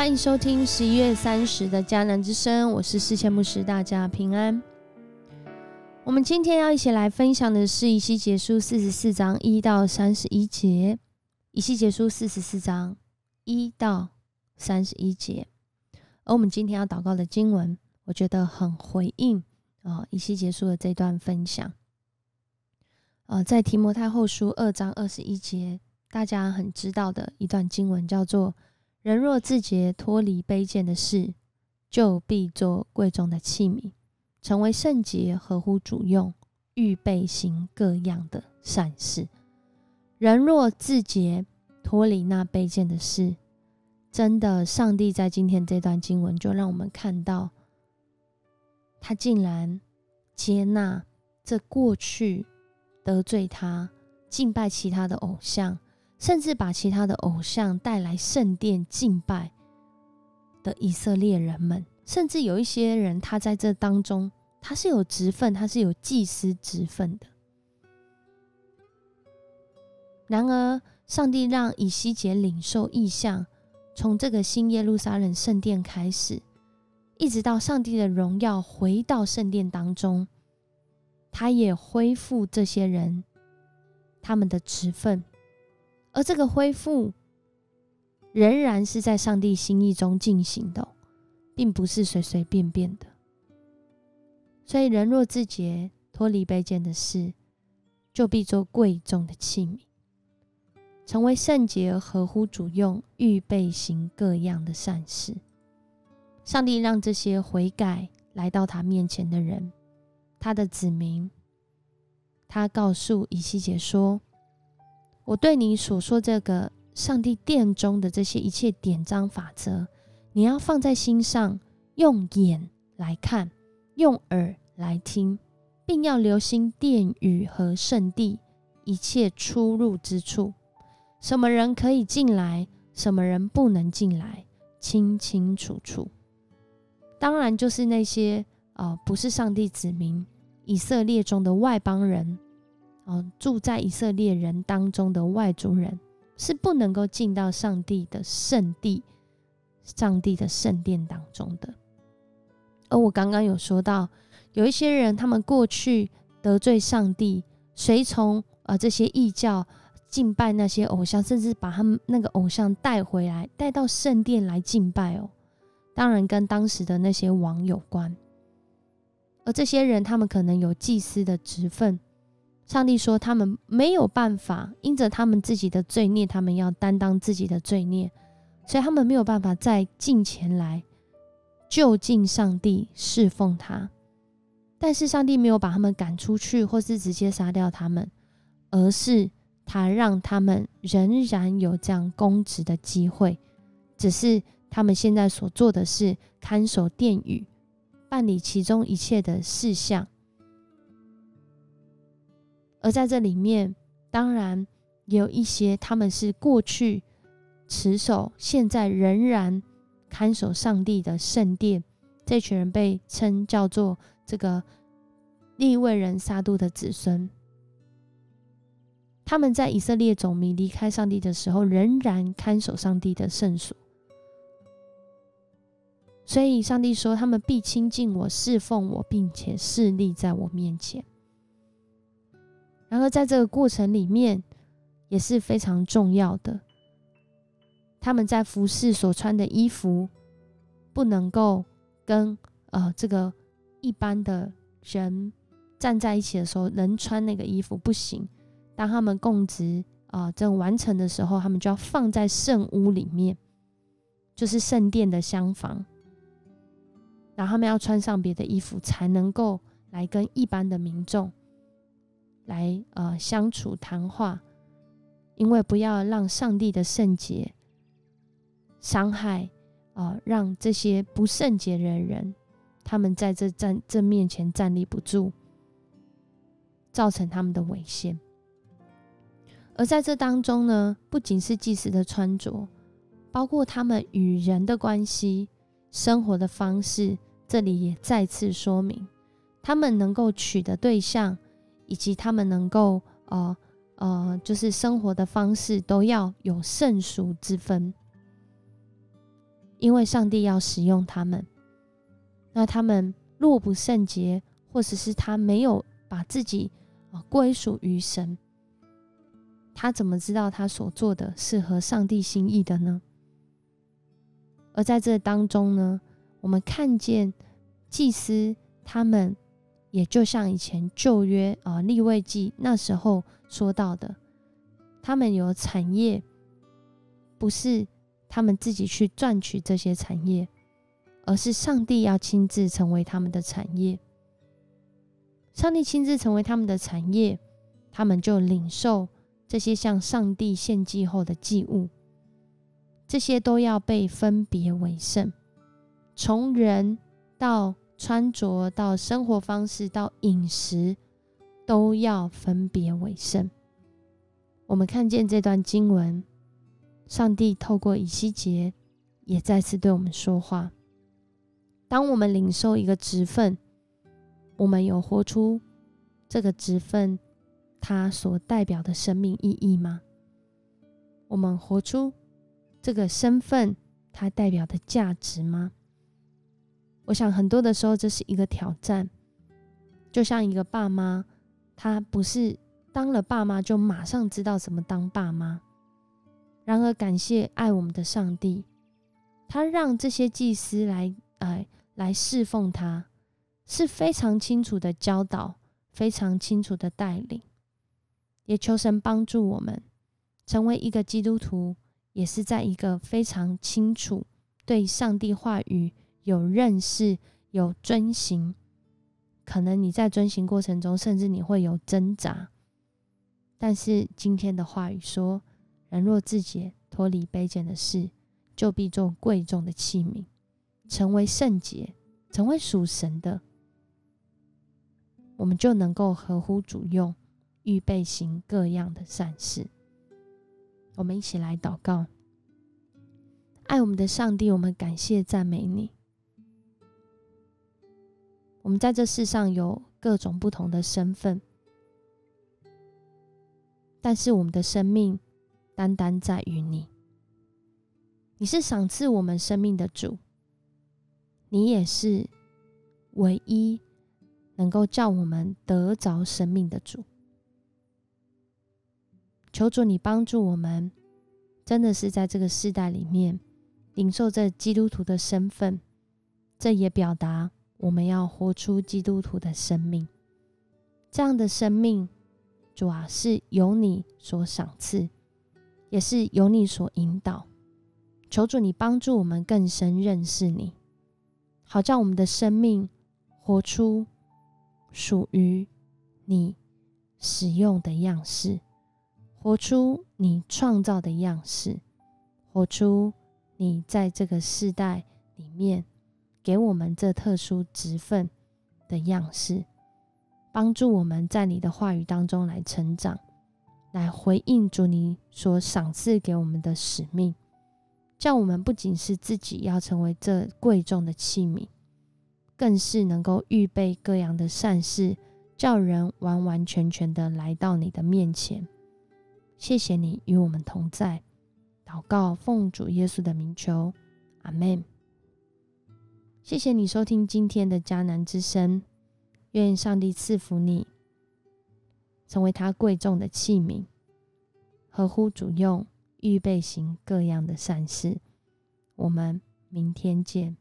欢迎收听十一月三十的迦南之声，我是世千牧师，大家平安。我们今天要一起来分享的是《以西结书》四十四章一到三十一节，《以西结书》四十四章一到三十一节。而我们今天要祷告的经文，我觉得很回应啊，《以西结书》的这段分享。呃，在提摩太后书二章二十一节，大家很知道的一段经文，叫做。人若自觉脱离卑贱的事，就必做贵重的器皿，成为圣洁，合乎主用，预备行各样的善事。人若自觉脱离那卑贱的事，真的，上帝在今天这段经文就让我们看到，他竟然接纳这过去得罪他、敬拜其他的偶像。甚至把其他的偶像带来圣殿敬拜的以色列人们，甚至有一些人，他在这当中，他是有职分，他是有祭司职分的。然而，上帝让以西结领受意象，从这个新耶路撒冷圣殿开始，一直到上帝的荣耀回到圣殿当中，他也恢复这些人他们的职分。而这个恢复仍然是在上帝心意中进行的，并不是随随便便的。所以，人若自洁，脱离卑贱的事，就必做贵重的器皿，成为圣洁而合乎主用，预备行各样的善事。上帝让这些悔改来到他面前的人，他的子民，他告诉以西结说。我对你所说这个上帝殿中的这些一切典章法则，你要放在心上，用眼来看，用耳来听，并要留心殿宇和圣地一切出入之处，什么人可以进来，什么人不能进来，清清楚楚。当然，就是那些呃不是上帝子民以色列中的外邦人。哦，住在以色列人当中的外族人是不能够进到上帝的圣地、上帝的圣殿当中的。而我刚刚有说到，有一些人他们过去得罪上帝，随从啊这些异教敬拜那些偶像，甚至把他们那个偶像带回来，带到圣殿来敬拜哦。当然跟当时的那些王有关。而这些人他们可能有祭司的职分。上帝说：“他们没有办法，因着他们自己的罪孽，他们要担当自己的罪孽，所以他们没有办法再进前来就近上帝侍奉他。但是上帝没有把他们赶出去，或是直接杀掉他们，而是他让他们仍然有这样公职的机会，只是他们现在所做的是看守殿宇，办理其中一切的事项。”而在这里面，当然也有一些他们是过去持守，现在仍然看守上帝的圣殿。这群人被称叫做这个利未人撒度的子孙。他们在以色列总民离开上帝的时候，仍然看守上帝的圣所。所以，上帝说，他们必亲近我，侍奉我，并且侍立在我面前。然而，在这个过程里面也是非常重要的。他们在服饰所穿的衣服不能够跟呃这个一般的人站在一起的时候能穿那个衣服不行。当他们供职啊正完成的时候，他们就要放在圣屋里面，就是圣殿的厢房。然后他们要穿上别的衣服，才能够来跟一般的民众。来呃相处谈话，因为不要让上帝的圣洁伤害啊，让这些不圣洁的人，他们在这站这面前站立不住，造成他们的危险。而在这当中呢，不仅是祭司的穿着，包括他们与人的关系、生活的方式，这里也再次说明，他们能够娶的对象。以及他们能够呃呃，就是生活的方式都要有圣俗之分。因为上帝要使用他们。那他们若不圣洁，或者是他没有把自己啊归属于神，他怎么知道他所做的是合上帝心意的呢？而在这当中呢，我们看见祭司他们，也就像以前旧约啊立位记那时候说到的，他们有产业，不是他们自己去赚取这些产业。而是上帝要亲自成为他们的产业，上帝亲自成为他们的产业，他们就领受这些向上帝献祭后的祭物，这些都要被分别为圣。从人到穿着，到生活方式，到饮食，都要分别为圣。我们看见这段经文，上帝透过以西结也再次对我们说话。当我们领受一个职分，我们有活出这个职分它所代表的生命意义吗？我们活出这个身份它代表的价值吗？我想很多的时候这是一个挑战，就像一个爸妈，他不是当了爸妈就马上知道怎么当爸妈。然而感谢爱我们的上帝，他让这些祭司来哎。来侍奉他，是非常清楚的教导，非常清楚的带领。也求神帮助我们成为一个基督徒，也是在一个非常清楚对上帝话语有认识、有遵行。可能你在遵行过程中，甚至你会有挣扎。但是今天的话语说：“人若自己脱离卑贱的事，就必做贵重的器皿。”成为圣洁，成为属神的，我们就能够合乎主用，预备行各样的善事。我们一起来祷告，爱我们的上帝，我们感谢赞美你。我们在这世上有各种不同的身份，但是我们的生命单单在于你。你是赏赐我们生命的主。你也是唯一能够叫我们得着生命的主。求主你帮助我们，真的是在这个世代里面领受这基督徒的身份。这也表达我们要活出基督徒的生命。这样的生命，主啊，是由你所赏赐，也是由你所引导。求主你帮助我们更深认识你。好叫我们的生命活出属于你使用的样式，活出你创造的样式，活出你在这个世代里面给我们这特殊职分的样式，帮助我们在你的话语当中来成长，来回应主你所赏赐给我们的使命。叫我们不仅是自己要成为这贵重的器皿，更是能够预备各样的善事，叫人完完全全的来到你的面前。谢谢你与我们同在，祷告奉主耶稣的名求，阿门。谢谢你收听今天的迦南之声，愿上帝赐福你，成为他贵重的器皿，合乎主用。预备行各样的善事，我们明天见。